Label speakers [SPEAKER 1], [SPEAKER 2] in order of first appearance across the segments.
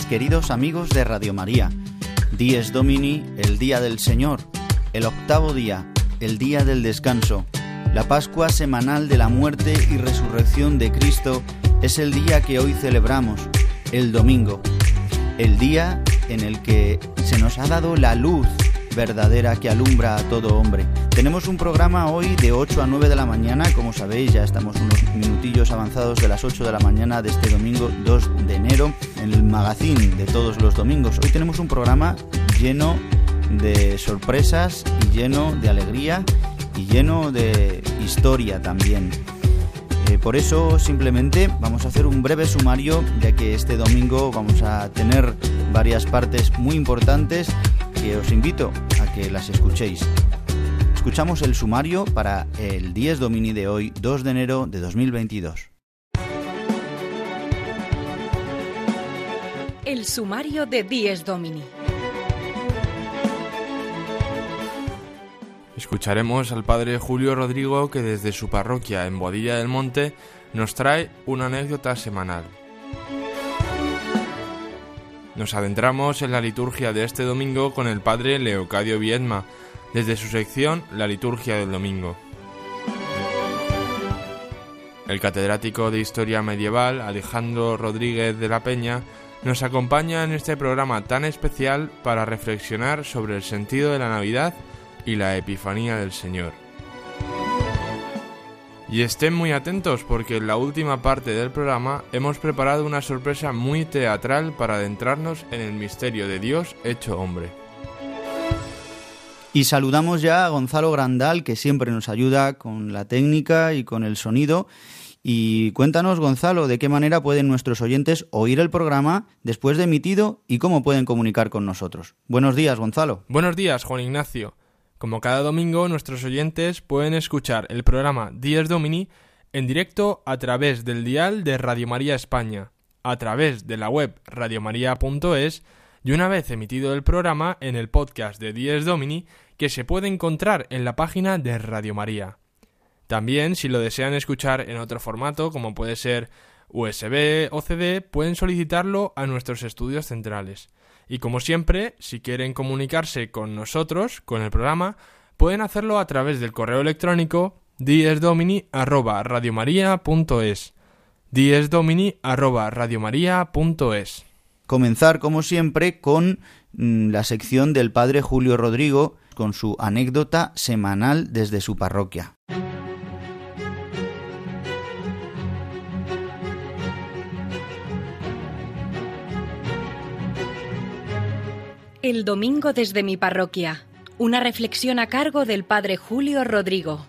[SPEAKER 1] Queridos amigos de Radio María. Dies Domini, el día del Señor, el octavo día, el día del descanso. La Pascua semanal de la muerte y resurrección de Cristo es el día que hoy celebramos, el domingo, el día en el que se nos ha dado la luz verdadera que alumbra a todo hombre. Tenemos un programa hoy de 8 a 9 de la mañana, como sabéis ya estamos unos minutillos avanzados de las 8 de la mañana de este domingo 2 de enero, en el magazine de todos los domingos. Hoy tenemos un programa lleno de sorpresas y lleno de alegría y lleno de historia también. Eh, por eso simplemente vamos a hacer un breve sumario ya que este domingo vamos a tener varias partes muy importantes que os invito a que las escuchéis. Escuchamos el sumario para el 10 Domini de hoy, 2 de enero de 2022.
[SPEAKER 2] El sumario de Dies Domini.
[SPEAKER 3] Escucharemos al padre Julio Rodrigo que desde su parroquia en Boadilla del Monte nos trae una anécdota semanal. Nos adentramos en la liturgia de este domingo con el padre Leocadio Viedma, desde su sección La liturgia del domingo. El catedrático de Historia Medieval, Alejandro Rodríguez de la Peña, nos acompaña en este programa tan especial para reflexionar sobre el sentido de la Navidad y la Epifanía del Señor. Y estén muy atentos porque en la última parte del programa hemos preparado una sorpresa muy teatral para adentrarnos en el misterio de Dios hecho hombre.
[SPEAKER 1] Y saludamos ya a Gonzalo Grandal, que siempre nos ayuda con la técnica y con el sonido. Y cuéntanos, Gonzalo, de qué manera pueden nuestros oyentes oír el programa después de emitido y cómo pueden comunicar con nosotros. Buenos días, Gonzalo.
[SPEAKER 3] Buenos días, Juan Ignacio. Como cada domingo, nuestros oyentes pueden escuchar el programa Dies Domini en directo a través del dial de Radio María España, a través de la web radiomaria.es y una vez emitido el programa en el podcast de Dies Domini que se puede encontrar en la página de Radio María. También, si lo desean escuchar en otro formato, como puede ser USB o CD, pueden solicitarlo a nuestros estudios centrales. Y como siempre, si quieren comunicarse con nosotros, con el programa, pueden hacerlo a través del correo electrónico diesdomini@radiomaria.es. diesdomini@radiomaria.es.
[SPEAKER 1] Comenzar como siempre con mm, la sección del padre Julio Rodrigo con su anécdota semanal desde su parroquia.
[SPEAKER 2] El domingo desde mi parroquia. Una reflexión a cargo del padre Julio Rodrigo.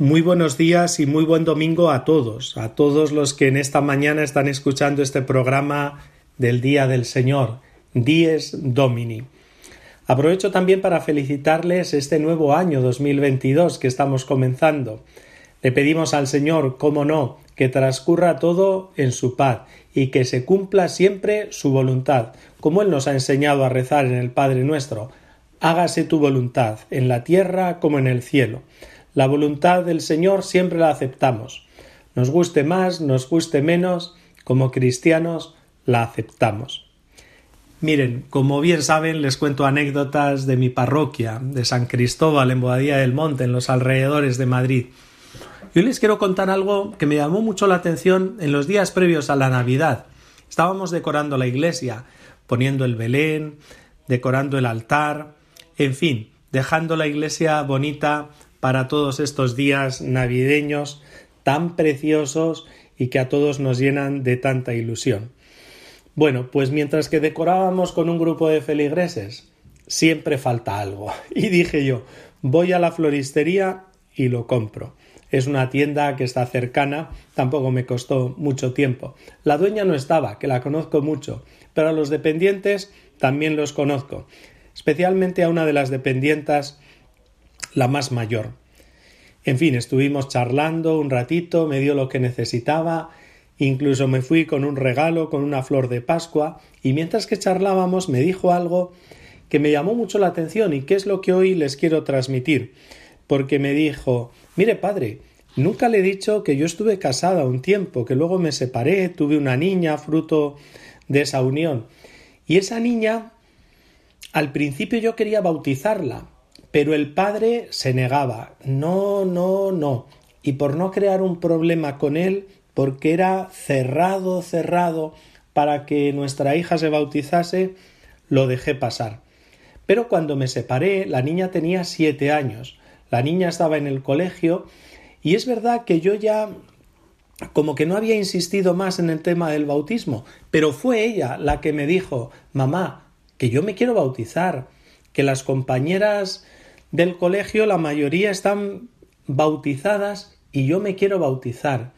[SPEAKER 4] Muy buenos días y muy buen domingo a todos, a todos los que en esta mañana están escuchando este programa del Día del Señor, Dies Domini. Aprovecho también para felicitarles este nuevo año 2022 que estamos comenzando. Le pedimos al Señor, cómo no, que transcurra todo en su paz y que se cumpla siempre su voluntad, como Él nos ha enseñado a rezar en el Padre nuestro. Hágase tu voluntad, en la tierra como en el cielo. La voluntad del Señor siempre la aceptamos. Nos guste más, nos guste menos, como cristianos la aceptamos. Miren, como bien saben, les cuento anécdotas de mi parroquia, de San Cristóbal en Boadilla del Monte, en los alrededores de Madrid. Y hoy les quiero contar algo que me llamó mucho la atención en los días previos a la Navidad. Estábamos decorando la iglesia, poniendo el Belén, decorando el altar, En fin, dejando la iglesia bonita para todos estos días navideños tan preciosos y que a todos nos llenan de tanta ilusión. Bueno, pues mientras que decorábamos con un grupo de feligreses, siempre falta algo. Y dije yo, voy a la floristería y lo compro. Es una tienda que está cercana, tampoco me costó mucho tiempo. La dueña no estaba, que la conozco mucho, pero a los dependientes también los conozco, especialmente a una de las dependientas, la más mayor. En fin, estuvimos charlando un ratito, me dio lo que necesitaba, incluso me fui con un regalo, con una flor de Pascua, y mientras que charlábamos me dijo algo que me llamó mucho la atención y que es lo que hoy les quiero transmitir, porque me dijo Mire, padre, nunca le he dicho que yo estuve casada un tiempo, que luego me separé, tuve una niña fruto de esa unión. Y esa niña, al principio yo quería bautizarla, pero el padre se negaba. No, no, no. Y por no crear un problema con él, porque era cerrado, cerrado, para que nuestra hija se bautizase, lo dejé pasar. Pero cuando me separé, la niña tenía siete años. La niña estaba en el colegio y es verdad que yo ya como que no había insistido más en el tema del bautismo, pero fue ella la que me dijo mamá, que yo me quiero bautizar, que las compañeras del colegio la mayoría están bautizadas y yo me quiero bautizar.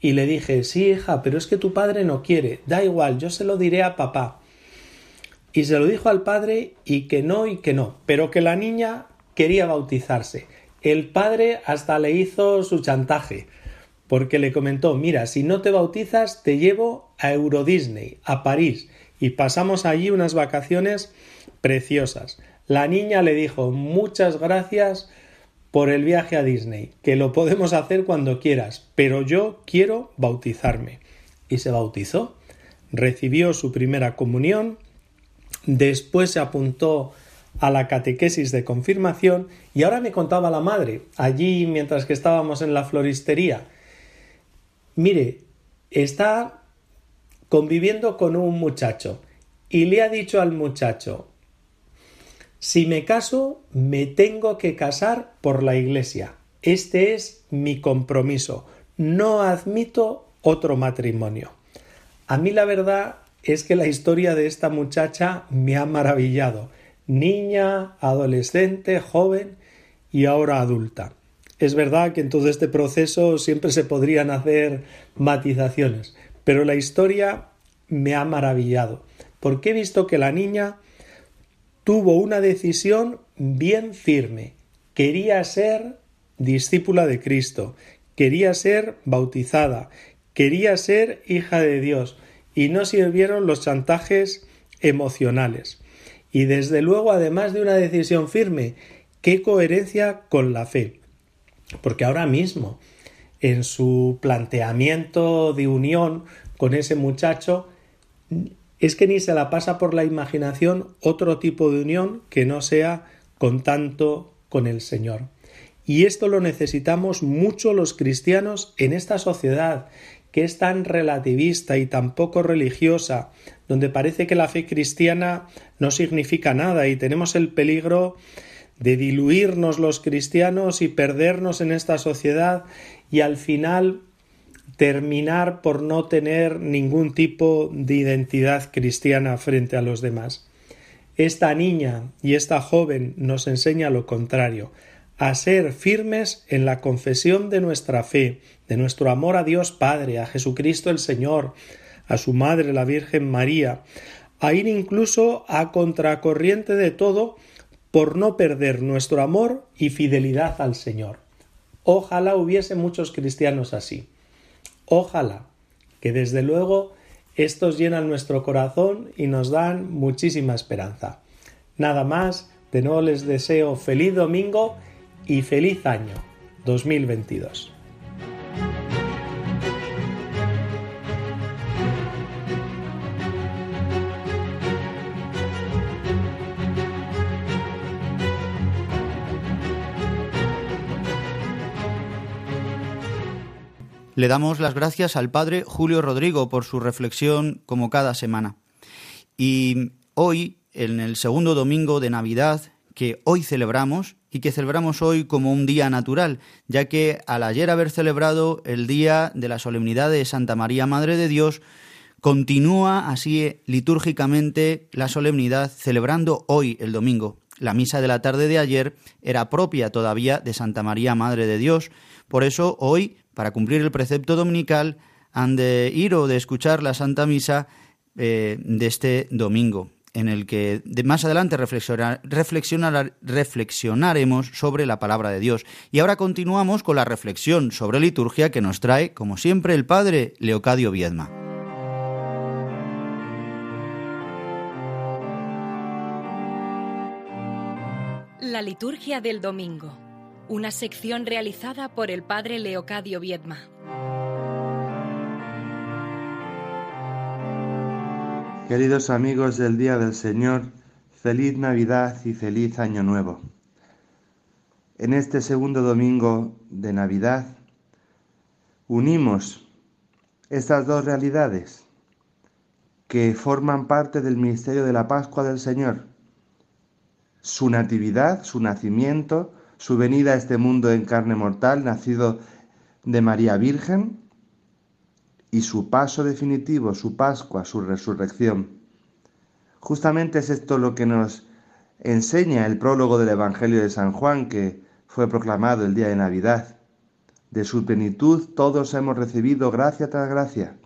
[SPEAKER 4] Y le dije sí, hija, pero es que tu padre no quiere, da igual, yo se lo diré a papá. Y se lo dijo al padre y que no y que no, pero que la niña quería bautizarse. El padre hasta le hizo su chantaje, porque le comentó mira, si no te bautizas, te llevo a Euro Disney, a París, y pasamos allí unas vacaciones preciosas. La niña le dijo muchas gracias por el viaje a Disney, que lo podemos hacer cuando quieras, pero yo quiero bautizarme. Y se bautizó, recibió su primera comunión, después se apuntó a la catequesis de confirmación y ahora me contaba la madre, allí mientras que estábamos en la floristería, mire, está conviviendo con un muchacho y le ha dicho al muchacho, si me caso, me tengo que casar por la iglesia. Este es mi compromiso. No admito otro matrimonio. A mí la verdad es que la historia de esta muchacha me ha maravillado niña, adolescente, joven y ahora adulta. Es verdad que en todo este proceso siempre se podrían hacer matizaciones, pero la historia me ha maravillado, porque he visto que la niña tuvo una decisión bien firme. Quería ser discípula de Cristo, quería ser bautizada, quería ser hija de Dios, y no sirvieron los chantajes emocionales. Y desde luego, además de una decisión firme, qué coherencia con la fe. Porque ahora mismo, en su planteamiento de unión con ese muchacho, es que ni se la pasa por la imaginación otro tipo de unión que no sea con tanto con el Señor. Y esto lo necesitamos mucho los cristianos en esta sociedad que es tan relativista y tan poco religiosa, donde parece que la fe cristiana no significa nada y tenemos el peligro de diluirnos los cristianos y perdernos en esta sociedad y al final terminar por no tener ningún tipo de identidad cristiana frente a los demás. Esta niña y esta joven nos enseña lo contrario, a ser firmes en la confesión de nuestra fe, de nuestro amor a Dios Padre, a Jesucristo el Señor, a su Madre la Virgen María, a ir incluso a contracorriente de todo por no perder nuestro amor y fidelidad al Señor. Ojalá hubiese muchos cristianos así. Ojalá que desde luego estos llenan nuestro corazón y nos dan muchísima esperanza. Nada más, de nuevo les deseo feliz domingo y feliz año 2022.
[SPEAKER 1] Le damos las gracias al padre Julio Rodrigo por su reflexión como cada semana. Y hoy, en el segundo domingo de Navidad, que hoy celebramos y que celebramos hoy como un día natural, ya que al ayer haber celebrado el día de la solemnidad de Santa María Madre de Dios, continúa así litúrgicamente la solemnidad celebrando hoy el domingo. La misa de la tarde de ayer era propia todavía de Santa María Madre de Dios, por eso hoy, para cumplir el precepto dominical, han de ir o de escuchar la Santa Misa eh, de este domingo en el que más adelante reflexionaremos sobre la palabra de Dios. Y ahora continuamos con la reflexión sobre liturgia que nos trae, como siempre, el padre Leocadio Viedma.
[SPEAKER 2] La liturgia del domingo, una sección realizada por el padre Leocadio Viedma.
[SPEAKER 5] Queridos amigos del Día del Señor, feliz Navidad y feliz Año Nuevo. En este segundo domingo de Navidad unimos estas dos realidades que forman parte del misterio de la Pascua del Señor. Su natividad, su nacimiento, su venida a este mundo en carne mortal, nacido de María Virgen, y su paso definitivo, su Pascua, su resurrección. Justamente es esto lo que nos enseña el prólogo del Evangelio de San Juan que fue proclamado el día de Navidad. De su plenitud todos hemos recibido gracia tras gracia.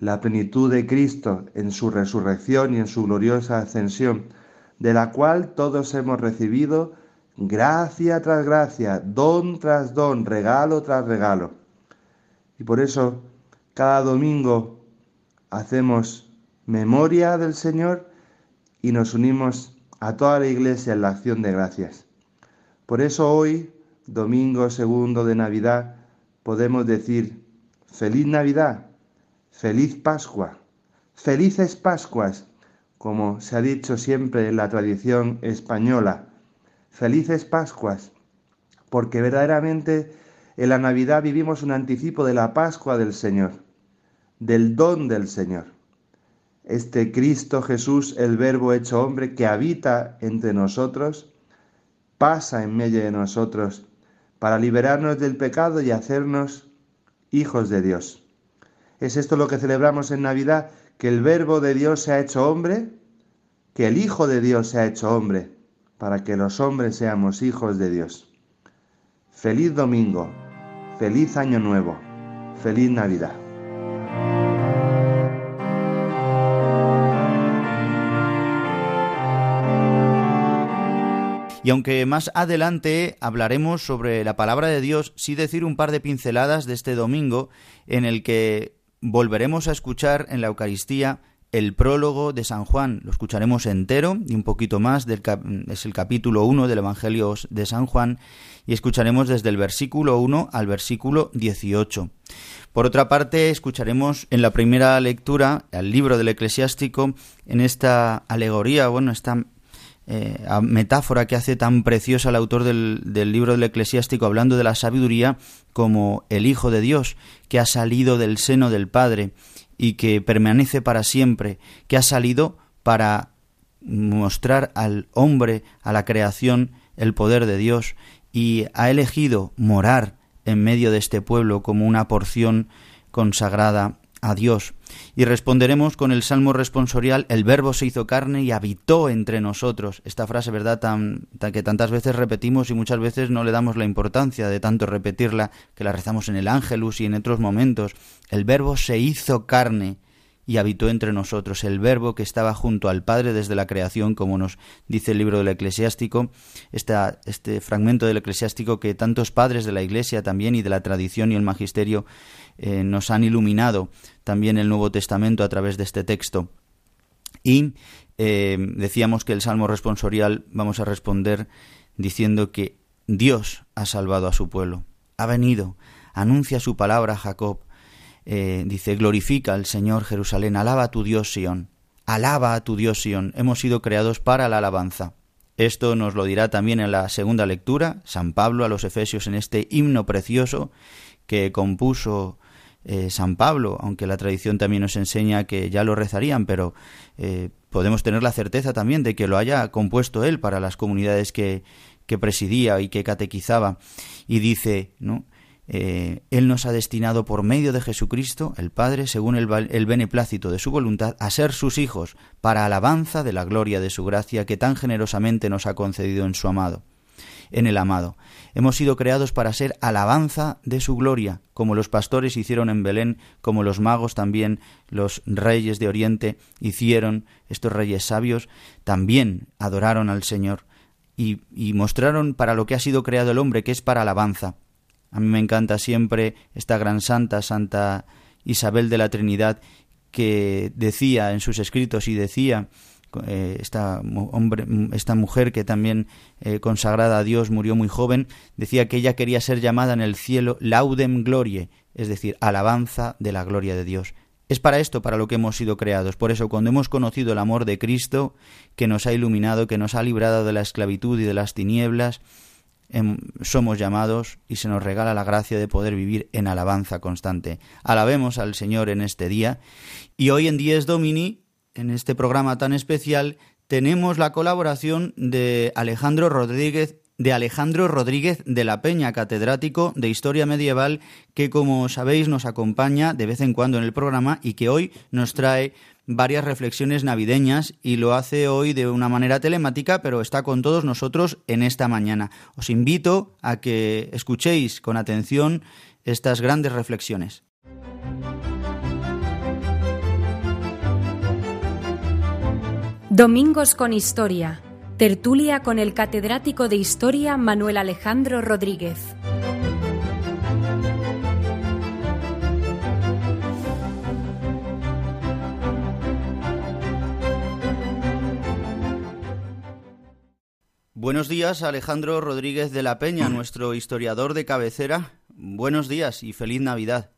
[SPEAKER 5] La plenitud de Cristo en su resurrección y en su gloriosa ascensión, de la cual todos hemos recibido gracia tras gracia, don tras don, regalo tras regalo. Y por eso cada domingo hacemos memoria del Señor y nos unimos a toda la iglesia en la acción de gracias. Por eso hoy, domingo segundo de Navidad, podemos decir feliz Navidad, feliz Pascua, felices Pascuas, como se ha dicho siempre en la tradición española, felices Pascuas, porque verdaderamente en la Navidad vivimos un anticipo de la Pascua del Señor del don del Señor. Este Cristo Jesús, el Verbo hecho hombre, que habita entre nosotros, pasa en medio de nosotros para liberarnos del pecado y hacernos hijos de Dios. Es esto lo que celebramos en Navidad, que el Verbo de Dios se ha hecho hombre, que el Hijo de Dios se ha hecho hombre, para que los hombres seamos hijos de Dios. Feliz domingo, feliz año nuevo, feliz Navidad.
[SPEAKER 1] Y aunque más adelante hablaremos sobre la palabra de Dios, sí decir un par de pinceladas de este domingo en el que volveremos a escuchar en la Eucaristía el prólogo de San Juan. Lo escucharemos entero y un poquito más, del es el capítulo 1 del Evangelio de San Juan, y escucharemos desde el versículo 1 al versículo 18. Por otra parte, escucharemos en la primera lectura al libro del eclesiástico, en esta alegoría, bueno, esta eh, metáfora que hace tan preciosa el autor del, del, libro del eclesiástico hablando de la sabiduría como el Hijo de Dios que ha salido del seno del Padre y que permanece para siempre, que ha salido para mostrar al hombre, a la creación, el poder de Dios y ha elegido morar en medio de este pueblo como una porción consagrada a Dios. Y responderemos con el salmo responsorial, el verbo se hizo carne y habitó entre nosotros. Esta frase, ¿verdad?, tan, que tantas veces repetimos y muchas veces no le damos la importancia de tanto repetirla, que la rezamos en el ángelus y en otros momentos. El verbo se hizo carne y habitó entre nosotros. El verbo que estaba junto al Padre desde la creación, como nos dice el libro del eclesiástico, este fragmento del eclesiástico que tantos padres de la Iglesia también y de la tradición y el magisterio eh, nos han iluminado también el Nuevo Testamento a través de este texto. Y eh, decíamos que el Salmo responsorial vamos a responder diciendo que Dios ha salvado a su pueblo. Ha venido, anuncia su palabra a Jacob. Eh, dice, glorifica al Señor Jerusalén, alaba a tu Dios Sión. Alaba a tu Dios Sión. Hemos sido creados para la alabanza. Esto nos lo dirá también en la segunda lectura, San Pablo a los Efesios en este himno precioso que compuso eh, San Pablo, aunque la tradición también nos enseña que ya lo rezarían, pero eh, podemos tener la certeza también de que lo haya compuesto él para las comunidades que, que presidía y que catequizaba. Y dice, ¿no? Eh, él nos ha destinado por medio de Jesucristo, el Padre, según el, el, beneplácito de su voluntad, a ser sus hijos, para alabanza de la gloria de su gracia que tan generosamente nos ha concedido en su amado, en el amado. Hemos sido creados para ser alabanza de su gloria, como los pastores hicieron en Belén, como los magos también, los reyes de Oriente hicieron, estos reyes sabios, también adoraron al Señor y, mostraron para lo que ha sido creado el hombre, que es para alabanza. A mí me encanta siempre esta gran santa, Santa Isabel de la Trinidad, que decía en sus escritos y decía eh, esta, hombre, esta mujer que también eh, consagrada a Dios murió muy joven, decía que ella quería ser llamada en el cielo laudem glorie, es decir, alabanza de la gloria de Dios. Es para esto para lo que hemos sido creados. Por eso, cuando hemos conocido el amor de Cristo, que nos ha iluminado, que nos ha librado de la esclavitud y de las tinieblas, Em, somos llamados y se nos regala la gracia de poder vivir en alabanza constante. Alabemos al Señor en este día y hoy en Dies Domini, en este programa tan especial, tenemos la colaboración de Alejandro Rodríguez de Alejandro Rodríguez de la Peña, catedrático de Historia Medieval, que como sabéis nos acompaña de vez en cuando en el programa y que hoy nos trae varias reflexiones navideñas y lo hace hoy de una manera telemática, pero está con todos nosotros en esta mañana. Os invito a que escuchéis con atención estas grandes reflexiones.
[SPEAKER 2] Domingos con Historia. Tertulia con el catedrático de Historia Manuel Alejandro Rodríguez.
[SPEAKER 1] Buenos días, Alejandro Rodríguez de la Peña, nuestro historiador de cabecera. Buenos días y feliz Navidad.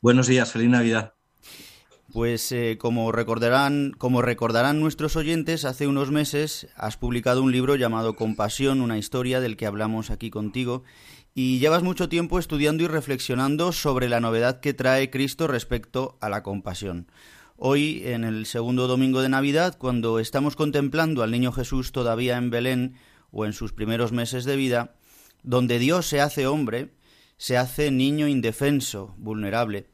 [SPEAKER 6] Buenos días, feliz Navidad.
[SPEAKER 1] Pues eh, como recordarán, como recordarán nuestros oyentes, hace unos meses has publicado un libro llamado Compasión, una historia del que hablamos aquí contigo, y llevas mucho tiempo estudiando y reflexionando sobre la novedad que trae Cristo respecto a la compasión. Hoy, en el segundo domingo de Navidad, cuando estamos contemplando al niño Jesús todavía en Belén o en sus primeros meses de vida, donde Dios se hace hombre, se hace niño indefenso, vulnerable.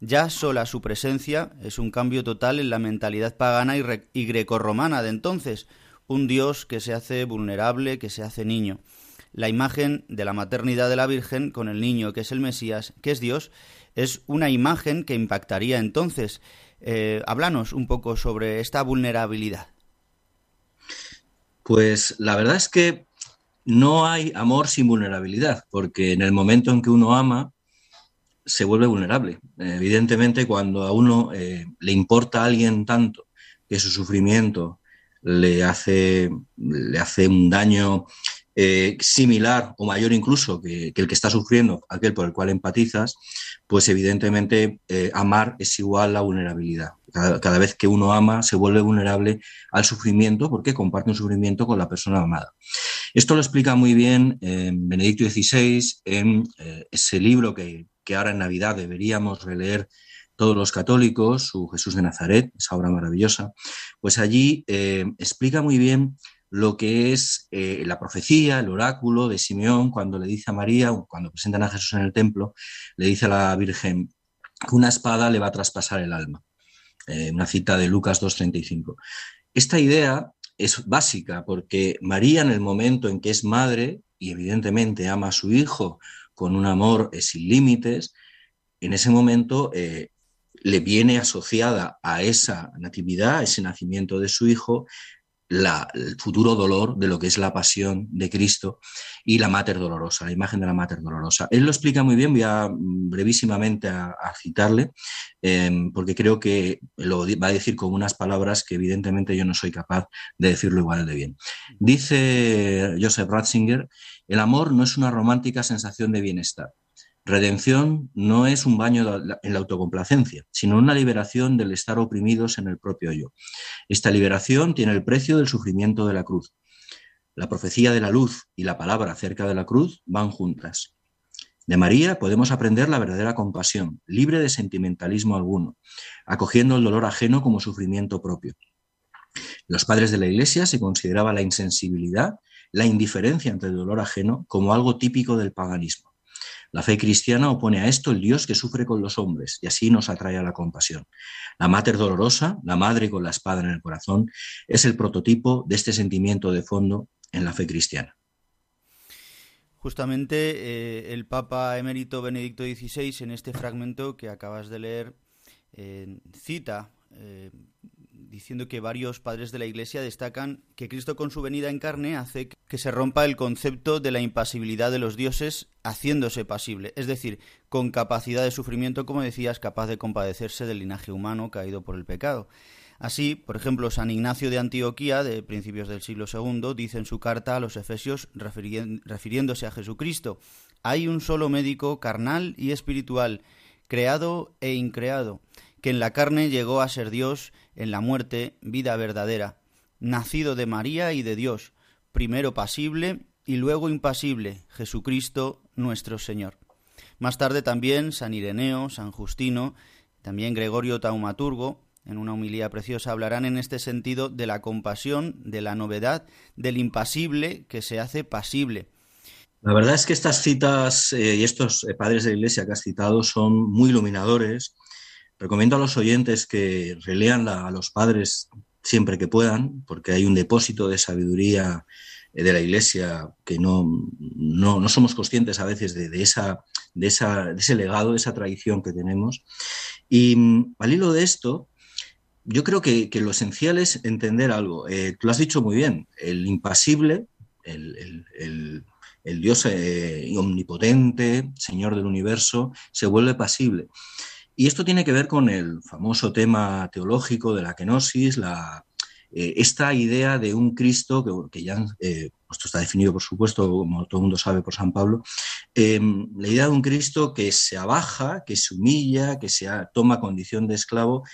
[SPEAKER 1] Ya sola su presencia es un cambio total en la mentalidad pagana y, grecorromana de entonces, un Dios que se hace vulnerable, que se hace niño. La imagen de la maternidad de la Virgen con el niño que es el Mesías, que es Dios, es una imagen que impactaría entonces eh, un poco sobre esta vulnerabilidad.
[SPEAKER 6] Pues la verdad es que no hay amor sin vulnerabilidad, porque en el momento en que uno ama, se vuelve vulnerable. Evidentemente, cuando a uno eh, le importa a alguien tanto que su sufrimiento le hace, le hace un daño eh, similar o mayor incluso que, el que está sufriendo, aquel por el cual empatizas, pues evidentemente eh, amar es igual a vulnerabilidad. Cada, vez que uno ama se vuelve vulnerable al sufrimiento porque comparte un sufrimiento con la persona amada. Esto lo explica muy bien Benedicto XVI en ese libro que, que ahora en Navidad deberíamos releer todos los católicos, su Jesús de Nazaret, esa obra maravillosa, pues allí explica muy bien lo que es eh, la profecía, el oráculo de Simeón, cuando le dice a María, cuando presentan a Jesús en el templo, le dice a la Virgen que una espada le va a traspasar el alma. Eh, una cita de Lucas 2.35. Esta idea es básica porque María en el momento en que es madre y evidentemente ama a su hijo con un amor eh, sin límites, en ese momento le viene asociada a esa natividad, a ese nacimiento de su hijo, el futuro dolor de lo que es la pasión de Cristo y la Mater Dolorosa, la imagen de la Mater Dolorosa. Él lo explica muy bien, voy a mm, brevísimamente a, citarle, em, porque creo que lo va a decir con unas palabras que evidentemente yo no soy capaz de decirlo igual de bien. Dice Joseph Ratzinger, el amor no es una romántica sensación de bienestar Redención no es un baño en la autocomplacencia, sino una liberación del estar oprimidos en el propio yo. Esta liberación tiene el precio del sufrimiento de la cruz. La profecía de la luz y la palabra acerca de la cruz van juntas. De María podemos aprender la verdadera compasión, libre de sentimentalismo alguno, acogiendo el dolor ajeno como sufrimiento propio. Los padres de la Iglesia se consideraba la insensibilidad, la indiferencia ante el dolor ajeno como algo típico del paganismo. La fe cristiana opone a esto el Dios que sufre con los hombres y así nos atrae a la compasión. La Mater Dolorosa, la Madre con la espada en el corazón, es el prototipo de este sentimiento de fondo en la fe cristiana.
[SPEAKER 1] Justamente eh, el Papa emérito Benedicto XVI en este fragmento que acabas de leer eh, cita eh, diciendo que varios padres de la Iglesia destacan que Cristo con su venida en carne hace que se rompa el concepto de la impasibilidad de los dioses haciéndose pasible, es decir, con capacidad de sufrimiento, como decías, capaz de compadecerse del linaje humano caído por el pecado. Así, por ejemplo, San Ignacio de Antioquía, de principios del siglo II, dice en su carta a los Efesios, refiriéndose a Jesucristo, hay un solo médico carnal y espiritual, creado e increado, que en la carne llegó a ser Dios, en la muerte vida verdadera, nacido de María y de Dios, primero pasible y luego impasible, Jesucristo nuestro Señor. Más tarde también San Ireneo, San Justino, también Gregorio Taumaturgo, en una humilía preciosa, hablarán en este sentido de la compasión, de la novedad, del impasible que se hace pasible.
[SPEAKER 6] La verdad es que estas citas eh, y estos eh, padres de la Iglesia que has citado son muy iluminadores. Recomiendo a los oyentes que relean a los padres siempre que puedan, porque hay un depósito de sabiduría eh, de la Iglesia que no, no, somos conscientes a veces de, esa, de, esa, de ese legado, de esa tradición que tenemos. Y mm, al hilo de esto, yo creo que, lo esencial es entender algo. Eh, tú lo has dicho muy bien, el impasible, el, Dios eh, omnipotente, Señor del universo, se vuelve pasible. Y esto tiene que ver con el famoso tema teológico de la kenosis, la, eh, esta idea de un Cristo, que, ya, esto está definido por supuesto, como todo el mundo sabe por San Pablo, la idea de un Cristo que se abaja, que se humilla, que se toma condición de esclavo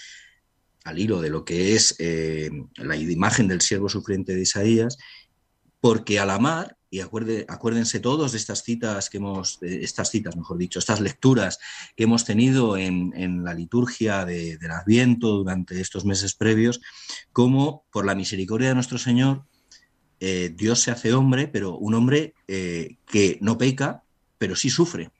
[SPEAKER 6] al hilo de lo que es eh, la imagen del siervo sufriente de Isaías, porque al amar, y acuérdense todos de estas citas que hemos, estas citas, mejor dicho, estas lecturas que hemos tenido en, la liturgia del Adviento durante estos meses previos, como por la misericordia de nuestro Señor, eh, Dios se hace hombre, pero un hombre eh, que no peca, pero sí sufre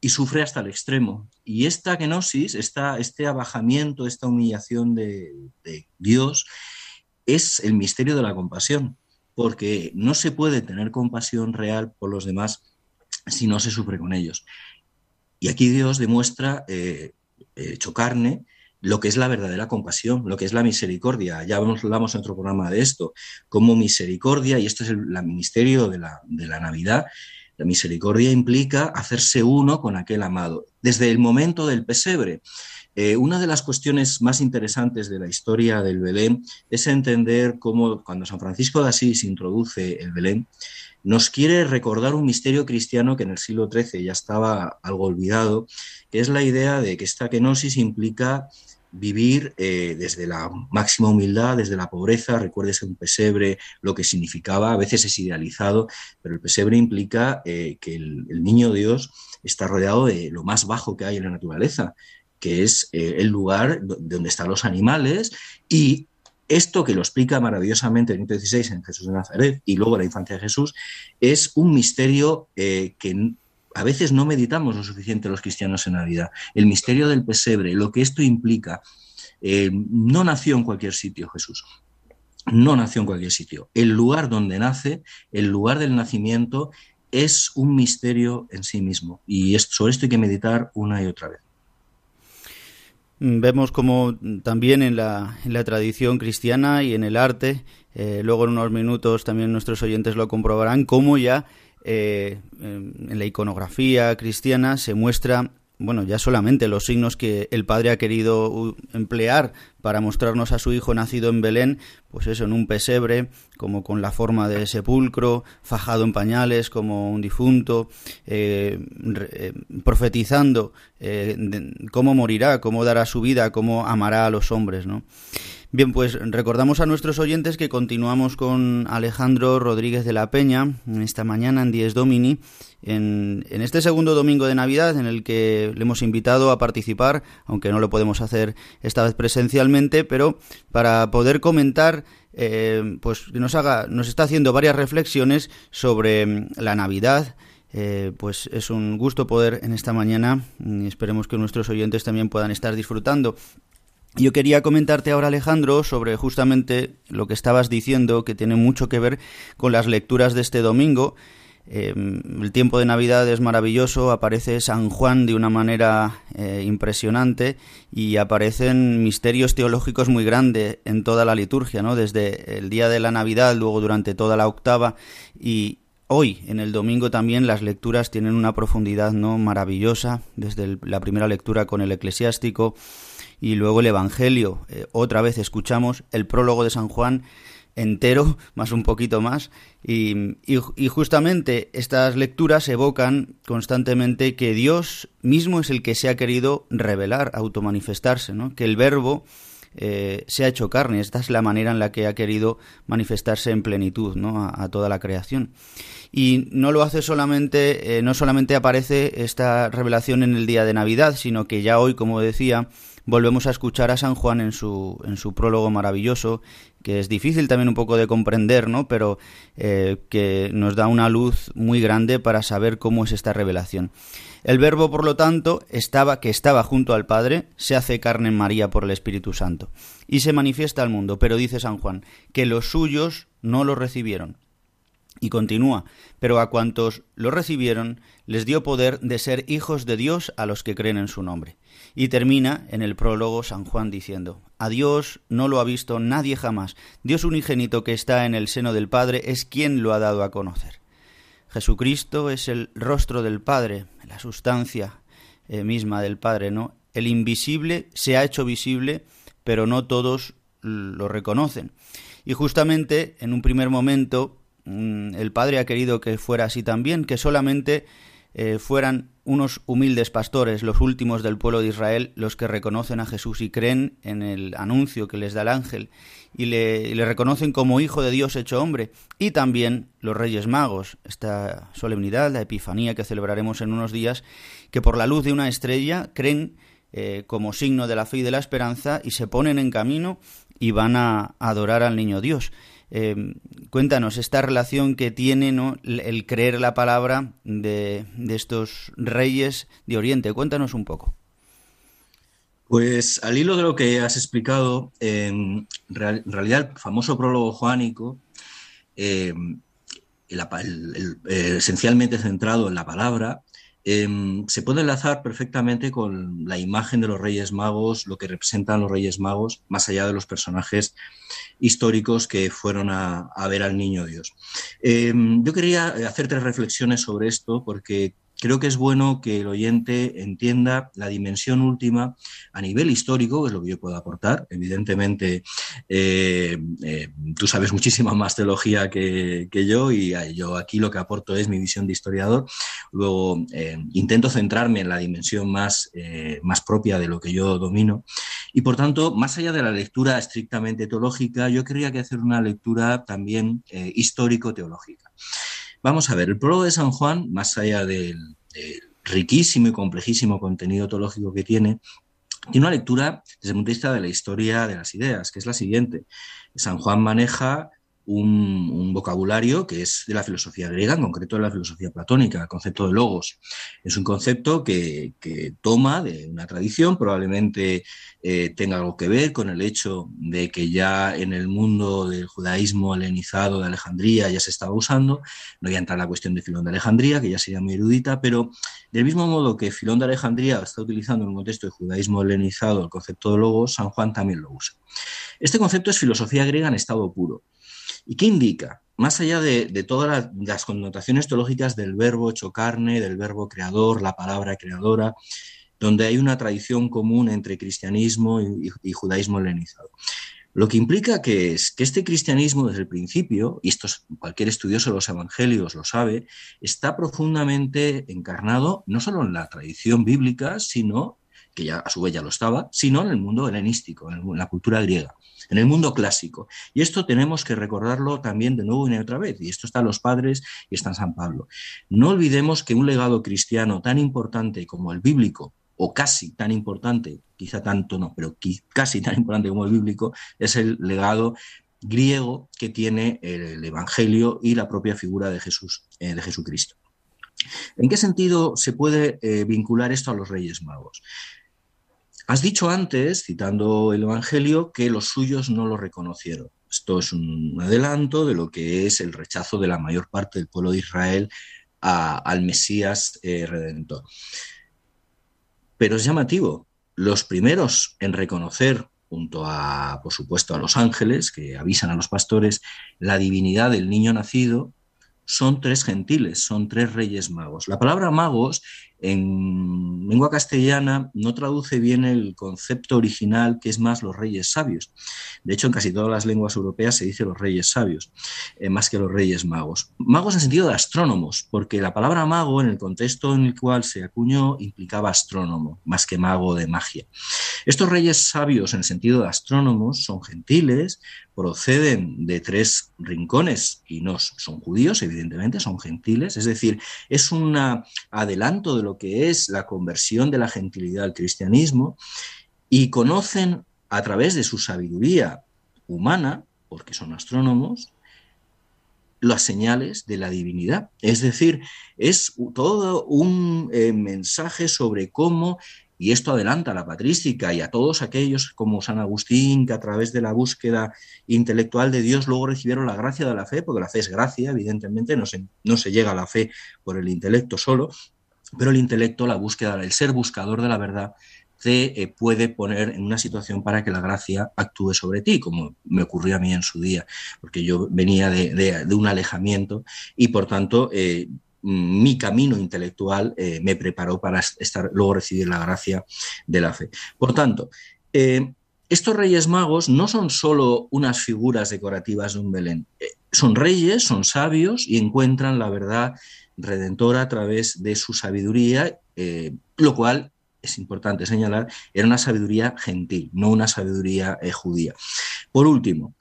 [SPEAKER 6] y sufre hasta el extremo. Y esta kenosis, esta, este abajamiento, esta humillación de, Dios, es el misterio de la compasión, porque no se puede tener compasión real por los demás si no se sufre con ellos. Y aquí Dios demuestra, eh, hecho carne, lo que es la verdadera compasión, lo que es la misericordia. Ya hablamos en otro programa de esto, como misericordia, y esto es el ministerio de la Navidad, la misericordia implica hacerse uno con aquel amado. Desde el momento del pesebre, eh, una de las cuestiones más interesantes de la historia del Belén es entender cómo cuando San Francisco de Asís introduce el Belén, nos quiere recordar un misterio cristiano que en el siglo XIII ya estaba algo olvidado, que es la idea de que esta kenosis implica vivir eh, desde la máxima humildad, desde la pobreza. Recuerdes un pesebre lo que significaba, a veces es idealizado, pero el pesebre implica eh, que el, niño Dios está rodeado de lo más bajo que hay en la naturaleza, que es eh, el lugar donde están los animales y esto que lo explica maravillosamente Benito XVI en Jesús de Nazaret y luego la infancia de Jesús es un misterio que a veces no meditamos lo suficiente los cristianos en Navidad. El misterio del pesebre, lo que esto implica. Eh, no nació en cualquier sitio Jesús. No nació en cualquier sitio. El lugar donde nace, el lugar del nacimiento, es un misterio en sí mismo. Y sobre esto hay que meditar una y otra vez.
[SPEAKER 1] Vemos como también en la, tradición cristiana y en el arte, eh, luego en unos minutos también nuestros oyentes lo comprobarán, cómo ya eh, en la iconografía cristiana se muestra bueno, ya solamente los signos que el padre ha querido emplear para mostrarnos a su hijo nacido en Belén, pues eso, en un pesebre, como con la forma de sepulcro, fajado en pañales como un difunto, eh, eh, profetizando cómo morirá, cómo dará su vida, cómo amará a los hombres, ¿no? Bien, pues recordamos a nuestros oyentes que continuamos con Alejandro Rodríguez de la Peña esta mañana en Dies Domini, en, en, este segundo domingo de Navidad en el que le hemos invitado a participar, aunque no lo podemos hacer esta vez presencialmente pero para poder comentar eh, pues nos haga, nos está haciendo varias reflexiones sobre mm, la Navidad. Eh, pues es un gusto poder en esta mañana y esperemos que nuestros oyentes también puedan estar disfrutando. Yo quería comentarte ahora, Alejandro, sobre justamente lo que estabas diciendo, que tiene mucho que ver con las lecturas de este domingo. Em, el tiempo de Navidad es maravilloso, aparece San Juan de una manera eh, impresionante y aparecen misterios teológicos muy grandes en toda la liturgia, ¿no? Desde el día de la Navidad, luego durante toda la octava y hoy en el domingo también las lecturas tienen una profundidad no maravillosa, desde la primera lectura con el eclesiástico y luego el Evangelio. Eh, otra vez escuchamos el prólogo de San Juan entero, más un poquito más, y, justamente estas lecturas evocan constantemente que Dios mismo es el que se ha querido revelar, automanifestarse, ¿no? que el verbo eh, se ha hecho carne, esta es la manera en la que ha querido manifestarse en plenitud ¿no? a, toda la creación. Y no lo hace solamente, eh, no solamente aparece esta revelación en el día de Navidad, sino que ya hoy, como decía, volvemos a escuchar a San Juan en su, en su prólogo maravilloso, que es difícil también un poco de comprender, ¿no? Pero eh, que nos da una luz muy grande para saber cómo es esta revelación. El Verbo, por lo tanto, estaba, que estaba junto al Padre, se hace carne en María por el Espíritu Santo y se manifiesta al mundo. Pero dice San Juan que los suyos no lo recibieron. Y continúa, pero a cuantos lo recibieron les dio poder de ser hijos de Dios a los que creen en su nombre. Y termina en el prólogo San Juan diciendo, A Dios no lo ha visto nadie jamás. Dios unigénito que está en el seno del Padre es quien lo ha dado a conocer. Jesucristo es el rostro del Padre, la sustancia eh, misma del Padre, ¿no? El invisible se ha hecho visible, pero no todos lo reconocen. Y justamente en un primer momento Mm, el Padre ha querido que fuera así también, que solamente eh, fueran unos humildes pastores, los últimos del pueblo de Israel, los que reconocen a Jesús y creen en el anuncio que les da el ángel y le, reconocen como hijo de Dios hecho hombre, y también los Reyes Magos, esta solemnidad, la Epifanía que celebraremos en unos días, que por la luz de una estrella creen eh, como signo de la fe y de la esperanza y se ponen en camino y van a adorar al niño Dios. Eh, cuéntanos esta relación que tiene ¿no? el creer la palabra de, estos reyes de Oriente. Cuéntanos un poco.
[SPEAKER 6] Pues al hilo de lo que has explicado, en realidad el famoso prólogo joánico, eh, esencialmente centrado en la palabra, Em, se puede enlazar perfectamente con la imagen de los Reyes Magos, lo que representan los Reyes Magos, más allá de los personajes históricos que fueron a, ver al Niño Dios. Em, yo quería hacer tres reflexiones sobre esto porque creo que es bueno que el oyente entienda la dimensión última a nivel histórico, que es lo que yo puedo aportar. Evidentemente, eh, eh, tú sabes muchísima más teología que, yo y yo aquí lo que aporto es mi visión de historiador. Luego, eh, intento centrarme en la dimensión más, más propia de lo que yo domino. Y por tanto, más allá de la lectura estrictamente teológica, yo quería que hacer una lectura también histórico-teológica. Vamos a ver, el prólogo de San Juan, más allá del, riquísimo y complejísimo contenido teológico que tiene, tiene una lectura desde el punto de vista de la historia de las ideas, que es la siguiente. San Juan maneja un, vocabulario que es de la filosofía griega, en concreto de la filosofía platónica, el concepto de logos. Es un concepto que, toma de una tradición, probablemente eh, tenga algo que ver con el hecho de que ya en el mundo del judaísmo helenizado de Alejandría ya se estaba usando. No voy a entrar en la cuestión de Filón de Alejandría, que ya sería muy erudita, pero del mismo modo que Filón de Alejandría está utilizando en un contexto de judaísmo helenizado el concepto de logos, San Juan también lo usa. Este concepto es filosofía griega en estado puro. ¿Y qué indica? Más allá de, todas las, connotaciones teológicas del verbo hecho carne, del verbo creador, la palabra creadora, donde hay una tradición común entre cristianismo y, judaísmo helenizado. Lo que implica que es que este cristianismo desde el principio, y esto cualquier estudioso de los evangelios lo sabe, está profundamente encarnado no solo en la tradición bíblica, sino, que ya a su vez ya lo estaba, sino en el mundo helenístico, en la cultura griega en el mundo clásico. Y esto tenemos que recordarlo también de nuevo y otra vez. Y esto está en los padres y está en San Pablo. No olvidemos que un legado cristiano tan importante como el bíblico, o casi tan importante, quizá tanto no, pero casi tan importante como el bíblico, es el legado griego que tiene el Evangelio y la propia figura de Jesús, eh, de Jesucristo. ¿En qué sentido se puede eh, vincular esto a los Reyes Magos? Has dicho antes, citando el Evangelio, que los suyos no lo reconocieron. Esto es un adelanto de lo que es el rechazo de la mayor parte del pueblo de Israel al Mesías eh, Redentor. Pero es llamativo, los primeros en reconocer, junto a, por supuesto, a los ángeles que avisan a los pastores, la divinidad del niño nacido, son tres gentiles, son tres reyes magos. La palabra magos en lengua castellana no traduce bien el concepto original que es más los reyes sabios. De hecho, en casi todas las lenguas europeas se dice los reyes sabios, eh, más que los reyes magos. Magos en sentido de astrónomos, porque la palabra mago en el contexto en el cual se acuñó implicaba astrónomo, más que mago de magia. Estos reyes sabios en el sentido de astrónomos son gentiles, proceden de tres rincones y no son judíos, evidentemente, son gentiles, es decir, es un adelanto de lo que es la conversión de la gentilidad al cristianismo y conocen a través de su sabiduría humana, porque son astrónomos, las señales de la divinidad. Es decir, es todo un eh, mensaje sobre cómo y esto adelanta a la patrística y a todos aquellos como San Agustín, que a través de la búsqueda intelectual de Dios luego recibieron la gracia de la fe, porque la fe es gracia, evidentemente, no se, no se llega a la fe por el intelecto solo, pero el intelecto, la búsqueda, el ser buscador de la verdad, te eh, puede poner en una situación para que la gracia actúe sobre ti, como me ocurrió a mí en su día, porque yo venía de, un alejamiento y por tanto eh, mi camino intelectual eh, me preparó para estar, luego recibir la gracia de la fe. Por tanto, estos reyes magos no son solo unas figuras decorativas de un Belén, son reyes, son sabios y encuentran la verdad redentora a través de su sabiduría, lo cual es importante señalar, era una sabiduría gentil, no una sabiduría judía. Por último,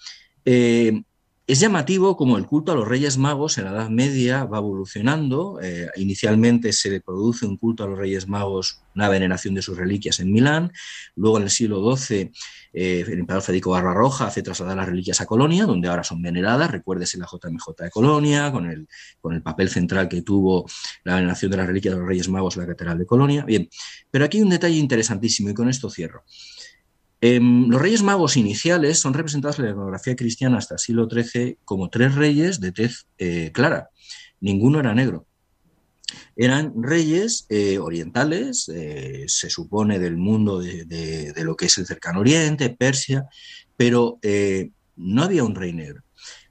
[SPEAKER 6] es llamativo como el culto a los Reyes Magos en la Edad Media va evolucionando. Eh, inicialmente se produce un culto a los Reyes Magos, una veneración de sus reliquias en Milán. Luego en el siglo XII eh, el emperador Federico Barbarroja hace trasladar las reliquias a Colonia, donde ahora son veneradas. Recuérdese la JMJ de Colonia, con el, con el papel central que tuvo la veneración de las reliquias de los Reyes Magos en la Catedral de Colonia. Bien, pero aquí hay un detalle interesantísimo y con esto cierro. Em, los reyes magos iniciales son representados en la iconografía cristiana hasta el siglo XIII como tres reyes de tez eh, clara. Ninguno era negro. Eran reyes eh, orientales, eh, se supone del mundo de, lo que es el cercano oriente, Persia, pero no había un rey negro.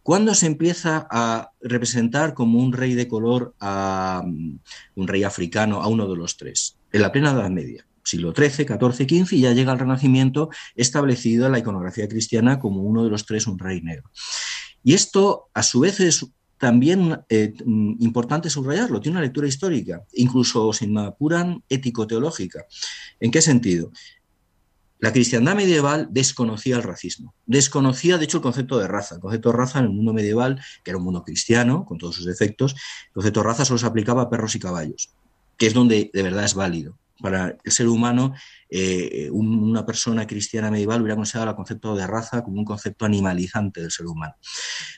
[SPEAKER 6] ¿Cuándo se empieza a representar como un rey de color a um, un rey africano a uno de los tres? En la plena Edad Media siglo XIII, XIV, XV, y ya llega el Renacimiento establecido en la iconografía cristiana como uno de los tres, un rey negro. Y esto, a su vez, es también eh, importante subrayarlo, tiene una lectura histórica, incluso sin apuran ético-teológica. ¿En qué sentido? La cristiandad medieval desconocía el racismo, desconocía de hecho el concepto de raza. El concepto de raza en el mundo medieval, que era un mundo cristiano, con todos sus defectos, el concepto de raza solo se aplicaba a perros y caballos, que es donde de verdad es válido para el ser humano, eh, una persona cristiana medieval hubiera considerado el concepto de raza como un concepto animalizante del ser humano.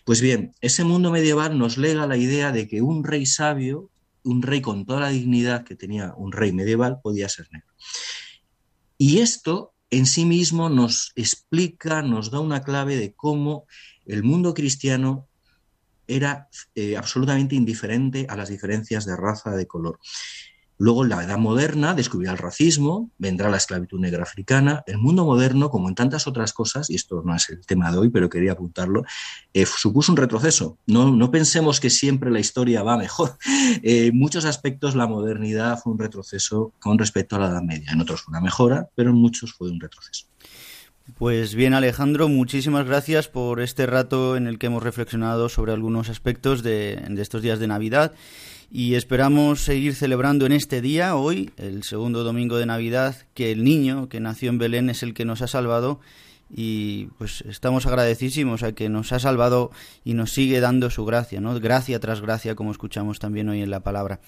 [SPEAKER 6] Pues bien, ese mundo medieval nos lega la idea de que un rey sabio, un rey con toda la dignidad que tenía un rey medieval, podía ser negro. Y esto en sí mismo nos explica, nos da una clave de cómo el mundo cristiano era eh, absolutamente indiferente a las diferencias de raza, de color. Luego, en la Edad Moderna, descubrirá el racismo, vendrá la esclavitud negra africana. El mundo moderno, como en tantas otras cosas, y esto no es el tema de hoy, pero quería apuntarlo, eh, supuso un retroceso. No, no, pensemos que siempre la historia va mejor. Eh, en muchos aspectos, la modernidad fue un retroceso con respecto a la Edad Media. En otros fue una mejora, pero en muchos fue un retroceso.
[SPEAKER 1] Pues bien, Alejandro, muchísimas gracias por este rato en el que hemos reflexionado sobre algunos aspectos de, de estos días de Navidad y esperamos seguir celebrando en este día, hoy, el segundo domingo de Navidad, que el niño que nació en Belén es el que nos ha salvado y pues estamos agradecidísimos a que nos ha salvado y nos sigue dando su gracia, ¿no? Gracia tras gracia, como escuchamos también hoy en la palabra.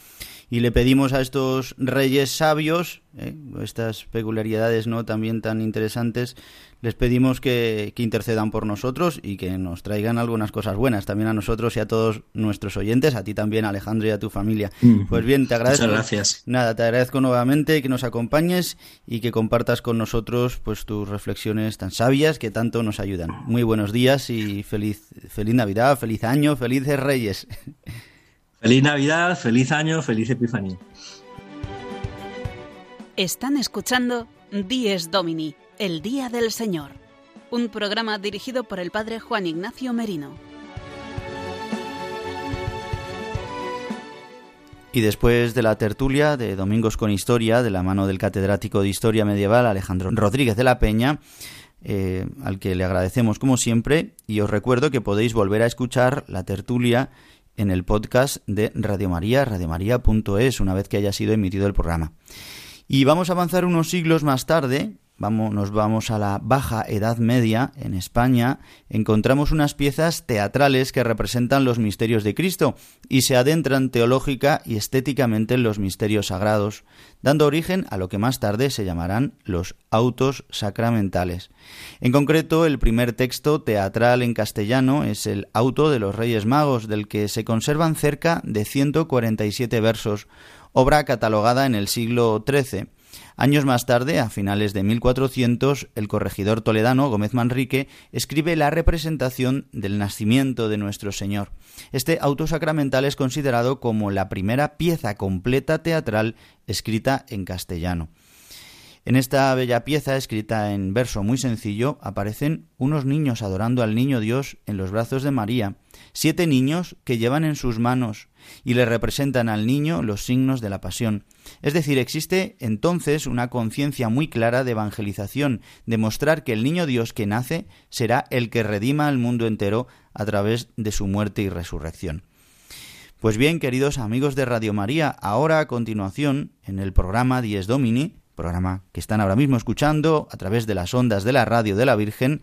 [SPEAKER 1] Y le pedimos a estos reyes sabios ¿eh? estas peculiaridades no también tan interesantes, les pedimos que, intercedan por nosotros y que nos traigan algunas cosas buenas también a nosotros y a todos nuestros oyentes, a ti también Alejandro y a tu familia. Pues bien, te agradezco.
[SPEAKER 6] Muchas gracias.
[SPEAKER 1] Nada, te agradezco nuevamente que nos acompañes y que compartas con nosotros pues tus reflexiones tan sabias que tanto nos ayudan. Muy buenos días y feliz feliz Navidad, feliz año, felices Reyes.
[SPEAKER 6] Feliz Navidad, feliz año, feliz Epifanía.
[SPEAKER 7] Están escuchando Dies Domini, el Día del Señor, un programa dirigido por el Padre Juan Ignacio Merino.
[SPEAKER 1] Y después de la tertulia de Domingos con Historia, de la mano del catedrático de Historia Medieval Alejandro Rodríguez de la Peña, eh, al que le agradecemos como siempre, y os recuerdo que podéis volver a escuchar la tertulia en el podcast de Radio María, radiomaria.es, una vez que haya sido emitido el programa. Y vamos a avanzar unos siglos más tarde, vamos, nos vamos a la Baja Edad Media, en España, encontramos unas piezas teatrales que representan los misterios de Cristo y se adentran teológica y estéticamente en los misterios sagrados, dando origen a lo que más tarde se llamarán los autos sacramentales. En concreto, el primer texto teatral en castellano es el Auto de los Reyes Magos, del que se conservan cerca de 147 versos, obra catalogada en el siglo XIII. Años más tarde, a finales de 1400, el corregidor toledano Gómez Manrique escribe la representación del nacimiento de nuestro Señor. Este auto sacramental es considerado como la primera pieza completa teatral escrita en castellano. En esta bella pieza, escrita en verso muy sencillo, aparecen unos niños adorando al niño Dios en los brazos de María, siete niños que llevan en sus manos y le representan al niño los signos de la pasión. Es decir, existe entonces una conciencia muy clara de evangelización, de mostrar que el niño Dios que nace será el que redima al mundo entero a través de su muerte y resurrección. Pues bien, queridos amigos de Radio María, ahora a continuación, en el programa Dies Domini, programa que están ahora mismo escuchando a través de las ondas de la radio de la Virgen.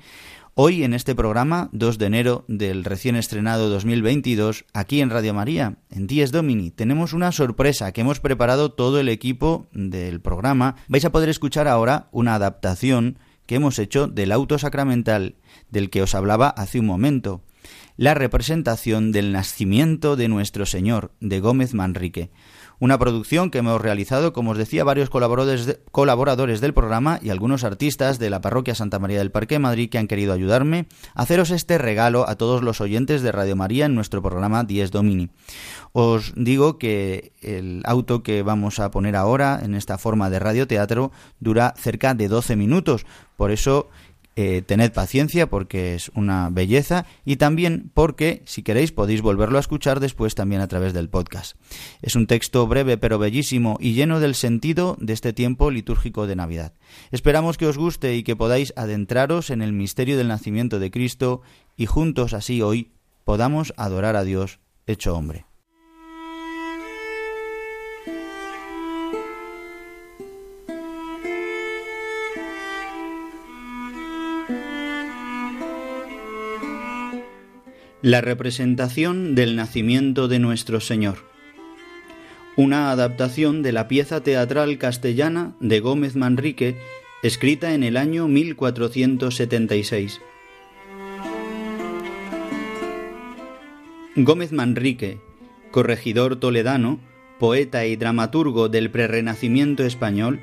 [SPEAKER 1] Hoy en este programa, 2 de enero del recién estrenado 2022, aquí en Radio María, en Dies Domini, tenemos una sorpresa que hemos preparado todo el equipo del programa. Vais a poder escuchar ahora una adaptación que hemos hecho del auto sacramental del que os hablaba hace un momento, la representación del nacimiento de nuestro Señor de Gómez Manrique. Una producción que hemos realizado, como os decía, varios colaboradores, del programa y algunos artistas de la parroquia Santa María del Parque de Madrid que han querido ayudarme a haceros este regalo a todos los oyentes de Radio María en nuestro programa Dies Domini. Os digo que el auto que vamos a poner ahora en esta forma de radioteatro dura cerca de 12 minutos, por eso eh, tened paciencia porque es una belleza y también porque, si queréis, podéis volverlo a escuchar después también a través del podcast. Es un texto breve pero bellísimo y lleno del sentido de este tiempo litúrgico de Navidad. Esperamos que os guste y que podáis adentraros en el misterio del nacimiento de Cristo y juntos así hoy podamos adorar a Dios hecho hombre. La representación del nacimiento de nuestro Señor. Una adaptación de la pieza teatral castellana de Gómez Manrique, escrita en el año 1476. Gómez Manrique, corregidor toledano, poeta y dramaturgo del prerrenacimiento español,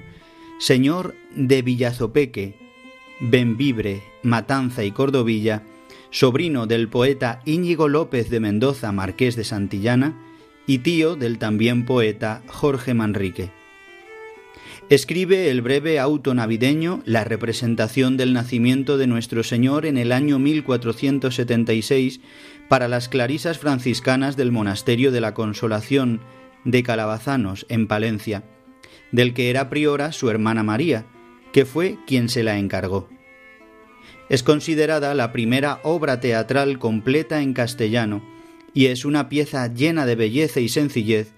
[SPEAKER 1] señor de Villazopeque, Benvibre, Matanza y Cordovilla, sobrino del poeta Íñigo López de Mendoza, marqués de Santillana, y tío del también poeta Jorge Manrique. Escribe el breve auto navideño La representación del nacimiento de nuestro Señor en el año 1476 para las clarisas franciscanas del Monasterio de la Consolación de Calabazanos, en Palencia, del que era priora su hermana María, que fue quien se la encargó. Es considerada la primera obra teatral completa en castellano y es una pieza llena de belleza y sencillez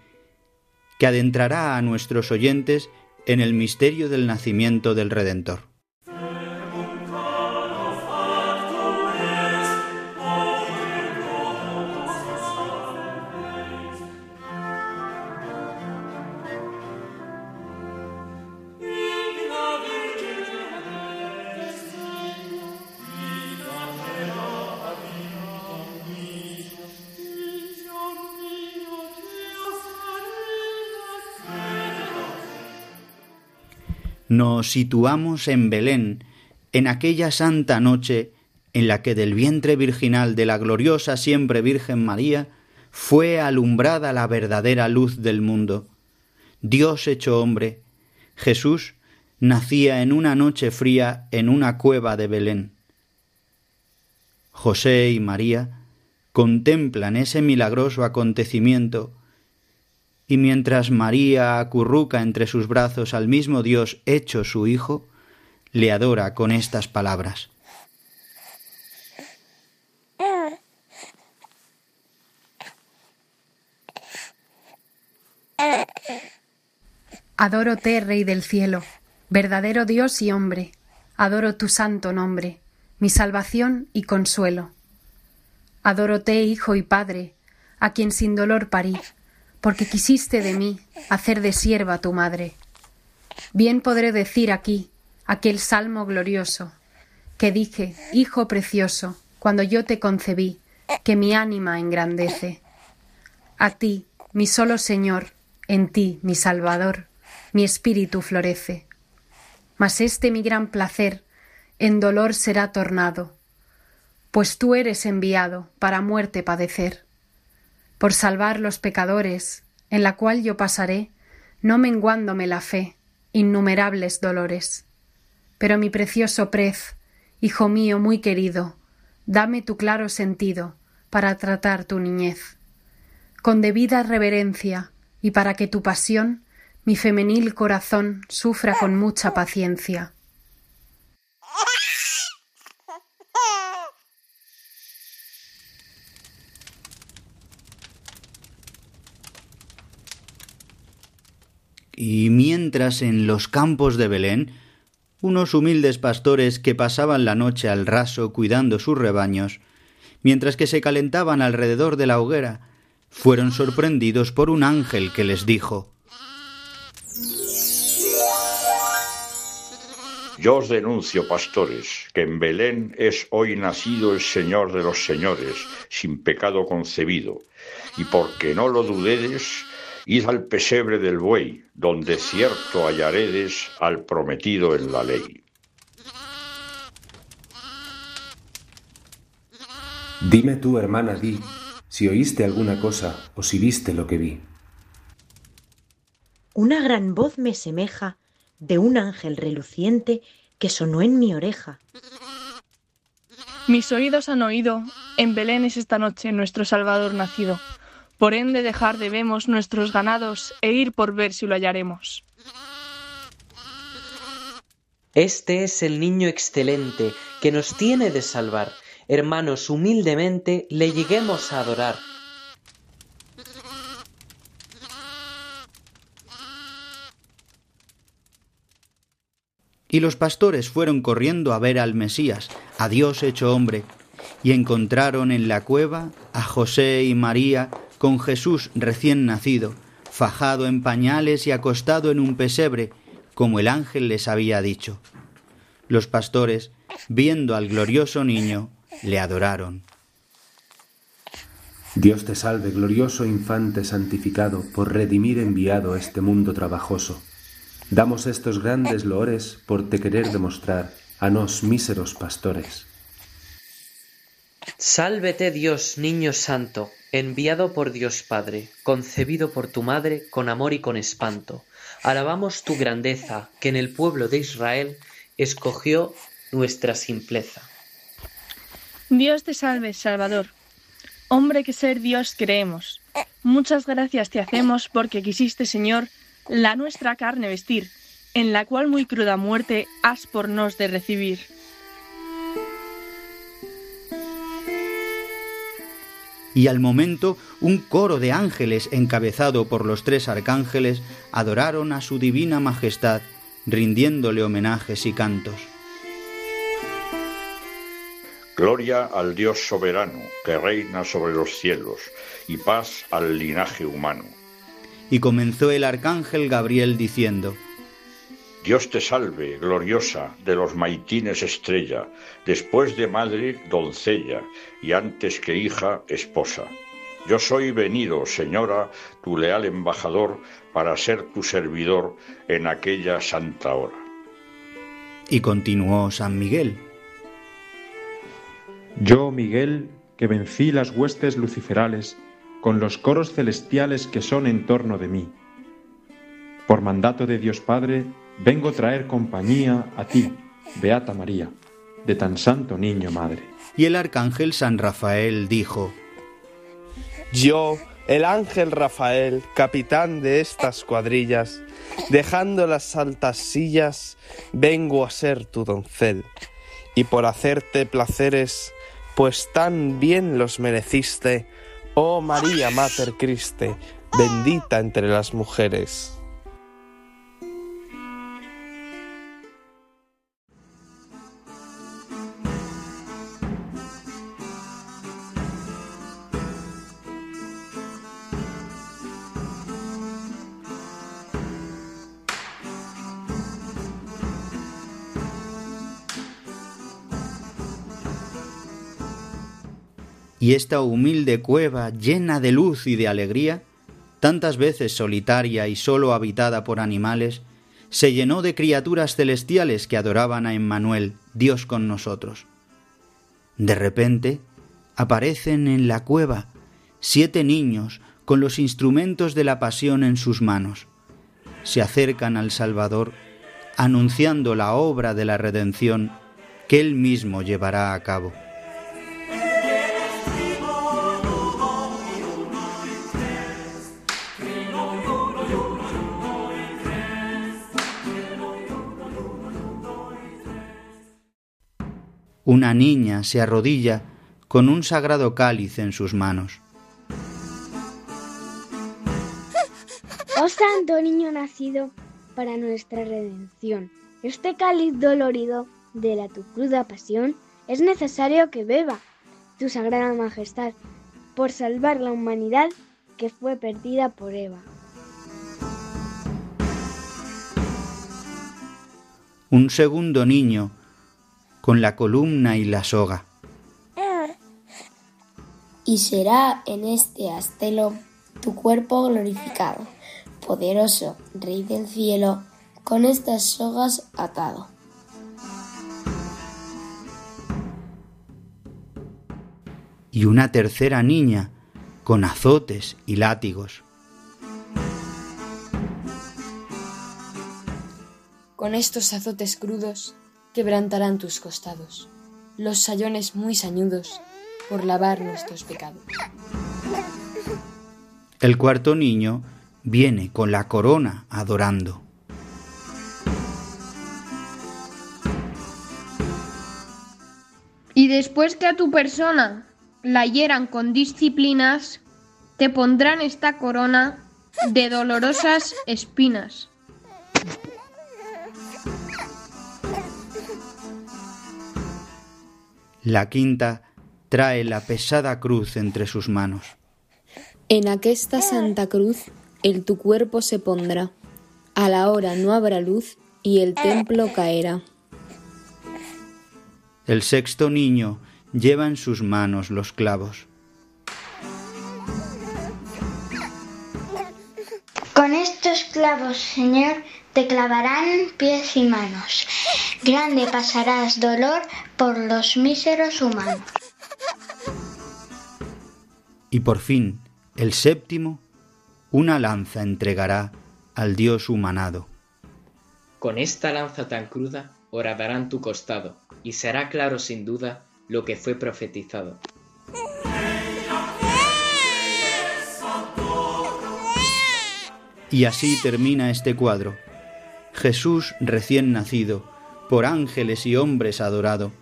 [SPEAKER 1] que adentrará a nuestros oyentes en el misterio del nacimiento del Redentor. Nos situamos en Belén, en aquella santa noche en la que del vientre virginal de la gloriosa siempre Virgen María fue alumbrada la verdadera luz del mundo. Dios hecho hombre, Jesús nacía en una noche fría en una cueva de Belén. José y María contemplan ese milagroso acontecimiento y mientras María acurruca entre sus brazos al mismo Dios hecho su Hijo, le adora con estas palabras.
[SPEAKER 8] Adórote, Rey del cielo, verdadero Dios y hombre, adoro tu santo nombre, mi salvación y consuelo. Adórote, Hijo y Padre, a quien sin dolor parí, porque quisiste de mí hacer de sierva tu madre. Bien podré decir aquí aquel salmo glorioso, que dije, Hijo precioso, cuando yo te concebí, que mi ánima engrandece. A ti, mi solo Señor, en ti, mi Salvador, mi espíritu florece. Mas este mi gran placer en dolor será tornado, pues tú eres enviado para muerte padecer por salvar los pecadores, en la cual yo pasaré, no menguándome la fe, innumerables dolores. Pero mi precioso prez, hijo mío muy querido, dame tu claro sentido para tratar tu niñez. Con debida reverencia, y para que tu pasión, mi femenil corazón, sufra con mucha paciencia.
[SPEAKER 1] Y mientras en los campos de Belén, unos humildes pastores que pasaban la noche al raso cuidando sus rebaños, mientras que se calentaban alrededor de la hoguera, fueron sorprendidos por un ángel que les dijo
[SPEAKER 9] Yo os denuncio, pastores, que en Belén es hoy nacido el Señor de los señores, sin pecado concebido, y porque no lo dudedes, Id al pesebre del buey, donde cierto hallaredes al prometido en la ley.
[SPEAKER 10] Dime tú, hermana, di, si oíste alguna cosa o si viste lo que vi.
[SPEAKER 11] Una gran voz me semeja de un ángel reluciente que sonó en mi oreja.
[SPEAKER 12] Mis oídos han oído, en Belén es esta noche nuestro Salvador nacido. Por ende dejar debemos nuestros ganados e ir por ver si lo hallaremos.
[SPEAKER 13] Este es el niño excelente que nos tiene de salvar. Hermanos, humildemente le lleguemos a adorar.
[SPEAKER 1] Y los pastores fueron corriendo a ver al Mesías, a Dios hecho hombre, y encontraron en la cueva a José y María con Jesús recién nacido, fajado en pañales y acostado en un pesebre, como el ángel les había dicho. Los pastores, viendo al glorioso niño, le adoraron.
[SPEAKER 10] Dios te salve, glorioso infante santificado, por redimir enviado a este mundo trabajoso. Damos estos grandes loores por te querer demostrar a nos míseros pastores.
[SPEAKER 13] Sálvete Dios, niño santo, enviado por Dios Padre, concebido por tu madre con amor y con espanto. Alabamos tu grandeza, que en el pueblo de Israel escogió nuestra simpleza.
[SPEAKER 12] Dios te salve, Salvador. Hombre que ser Dios creemos. Muchas gracias te hacemos porque quisiste, Señor, la nuestra carne vestir, en la cual muy cruda muerte has por nos de recibir.
[SPEAKER 1] Y al momento un coro de ángeles encabezado por los tres arcángeles adoraron a su divina majestad, rindiéndole homenajes y cantos.
[SPEAKER 9] Gloria al Dios soberano, que reina sobre los cielos, y paz al linaje humano.
[SPEAKER 1] Y comenzó el arcángel Gabriel diciendo,
[SPEAKER 9] Dios te salve, gloriosa, de los maitines estrella, después de madre, doncella, y antes que hija, esposa. Yo soy venido, señora, tu leal embajador, para ser tu servidor en aquella santa hora.
[SPEAKER 1] Y continuó San Miguel.
[SPEAKER 14] Yo, Miguel, que vencí las huestes luciferales con los coros celestiales que son en torno de mí. Por mandato de Dios Padre, vengo a traer compañía a ti, Beata María, de tan santo niño madre.
[SPEAKER 1] Y el arcángel San Rafael dijo,
[SPEAKER 15] Yo, el ángel Rafael, capitán de estas cuadrillas, dejando las altas sillas, vengo a ser tu doncel, y por hacerte placeres, pues tan bien los mereciste, oh María Mater Christe, bendita entre las mujeres.
[SPEAKER 1] Y esta humilde cueva llena de luz y de alegría, tantas veces solitaria y sólo habitada por animales, se llenó de criaturas celestiales que adoraban a Emmanuel, Dios con nosotros. De repente aparecen en la cueva siete niños con los instrumentos de la pasión en sus manos. Se acercan al Salvador, anunciando la obra de la redención que él mismo llevará a cabo. Una niña se arrodilla con un sagrado cáliz en sus manos.
[SPEAKER 16] Oh Santo Niño nacido para nuestra redención, este cáliz dolorido de la tu cruda pasión es necesario que beba tu sagrada majestad por salvar la humanidad que fue perdida por Eva.
[SPEAKER 1] Un segundo niño con la columna y la soga.
[SPEAKER 17] Y será en este astelo tu cuerpo glorificado, poderoso Rey del cielo, con estas sogas atado.
[SPEAKER 1] Y una tercera niña con azotes y látigos.
[SPEAKER 18] Con estos azotes crudos quebrantarán tus costados, los sayones muy sañudos, por lavar nuestros pecados.
[SPEAKER 1] El cuarto niño viene con la corona adorando.
[SPEAKER 19] Y después que a tu persona la hieran con disciplinas, te pondrán esta corona de dolorosas espinas.
[SPEAKER 1] La quinta trae la pesada cruz entre sus manos.
[SPEAKER 18] En aquesta santa cruz el tu cuerpo se pondrá, a la hora no habrá luz y el templo caerá.
[SPEAKER 1] El sexto niño lleva en sus manos los clavos.
[SPEAKER 20] Con estos clavos, Señor, te clavarán pies y manos. Grande pasarás dolor por los míseros humanos.
[SPEAKER 1] Y por fin, el séptimo, una lanza entregará al Dios humanado.
[SPEAKER 13] Con esta lanza tan cruda horadarán tu costado, y será claro sin duda lo que fue profetizado.
[SPEAKER 1] Y así termina este cuadro. Jesús recién nacido, por ángeles y hombres adorado,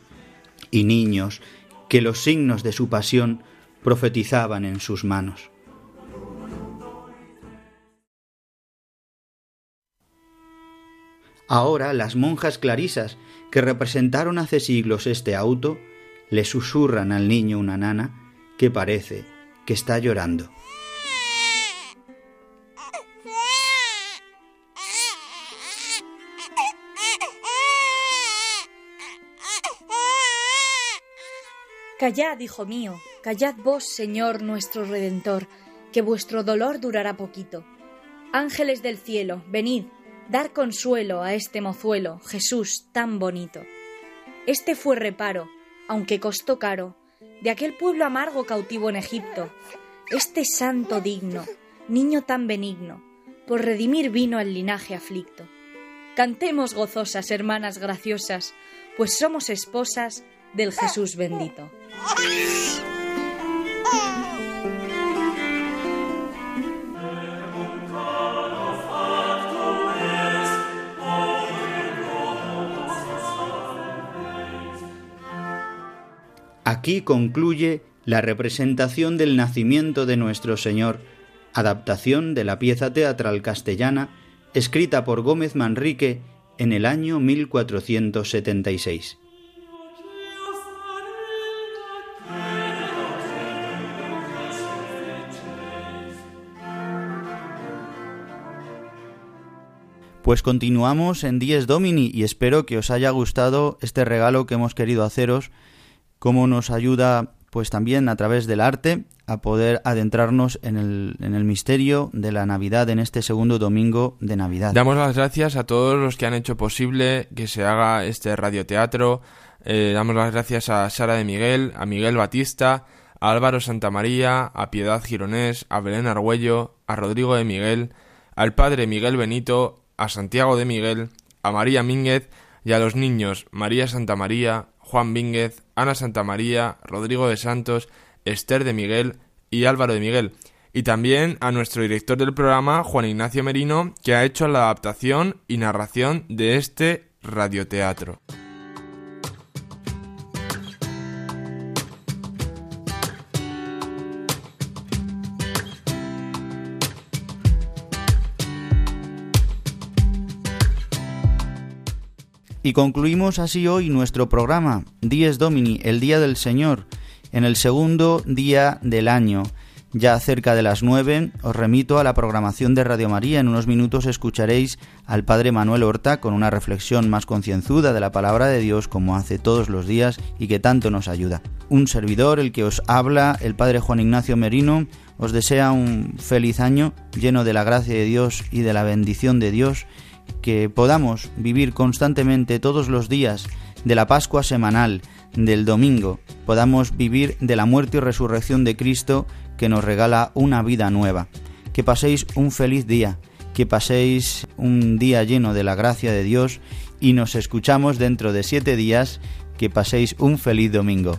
[SPEAKER 1] y niños que los signos de su pasión profetizaban en sus manos. Ahora las monjas clarisas que representaron hace siglos este auto le susurran al niño una nana que parece que está llorando.
[SPEAKER 2] Callad, hijo mío, callad vos, Señor nuestro Redentor, que vuestro dolor durará poquito. Ángeles del cielo, venid,
[SPEAKER 21] dar consuelo a este mozuelo, Jesús tan bonito. Este fue reparo, aunque costó caro, de aquel pueblo amargo cautivo en Egipto. Este santo digno, niño tan benigno, por redimir vino al linaje aflicto. Cantemos gozosas, hermanas graciosas, pues somos esposas del Jesús bendito.
[SPEAKER 1] Aquí concluye la representación del nacimiento de nuestro Señor, adaptación de la pieza teatral castellana escrita por Gómez Manrique en el año 1476. Pues continuamos en Dies Domini y espero que os haya gustado este regalo que hemos querido haceros cómo nos ayuda pues también a través del arte a poder adentrarnos en el, en el, misterio de la Navidad en este segundo domingo de Navidad.
[SPEAKER 3] Damos las gracias a todos los que han hecho posible que se haga este radioteatro. Eh, damos las gracias a Sara de Miguel, a Miguel Batista, a Álvaro Santamaría, a Piedad Gironés, a Belén Argüello, a Rodrigo de Miguel, al padre Miguel Benito, a Santiago de Miguel, a María Mínguez y a los niños María Santamaría, Juan Vínguez, Ana Santamaría, Rodrigo de Santos, Esther de Miguel y Álvaro de Miguel. Y también a nuestro director del programa, Juan Ignacio Merino, que ha hecho la adaptación y narración de este radioteatro.
[SPEAKER 1] Y concluimos así hoy nuestro programa, Dies Domini, el Día del Señor, en el segundo día del año. Ya cerca de las nueve os remito a la programación de Radio María. En unos minutos escucharéis al Padre Manuel Horta con una reflexión más concienzuda de la palabra de Dios como hace todos los días y que tanto nos ayuda. Un servidor, el que os habla, el Padre Juan Ignacio Merino, os desea un feliz año lleno de la gracia de Dios y de la bendición de Dios que podamos vivir constantemente todos los días de la Pascua semanal, del domingo, podamos vivir de la muerte y resurrección de Cristo que nos regala una vida nueva. Que paséis un feliz día, que paséis un día lleno de la gracia de Dios y nos escuchamos dentro de siete días. Que paséis un feliz domingo.